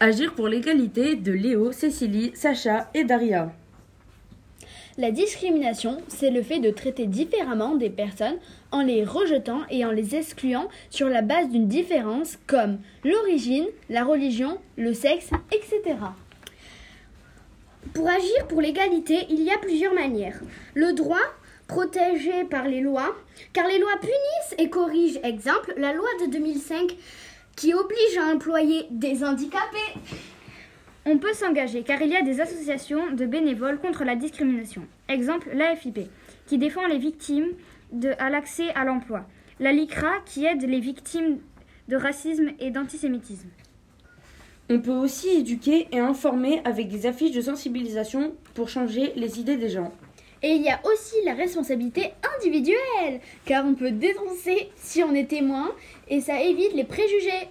Agir pour l'égalité de Léo, Cécilie, Sacha et Daria. La discrimination, c'est le fait de traiter différemment des personnes en les rejetant et en les excluant sur la base d'une différence comme l'origine, la religion, le sexe, etc. Pour agir pour l'égalité, il y a plusieurs manières. Le droit, protégé par les lois, car les lois punissent et corrigent. Exemple, la loi de 2005 qui oblige à employer des handicapés. On peut s'engager car il y a des associations de bénévoles contre la discrimination. Exemple, l'AFIP, qui défend les victimes de, à l'accès à l'emploi. La LICRA, qui aide les victimes de racisme et d'antisémitisme. On peut aussi éduquer et informer avec des affiches de sensibilisation pour changer les idées des gens. Et il y a aussi la responsabilité individuelle, car on peut dénoncer si on est témoin et ça évite les préjugés.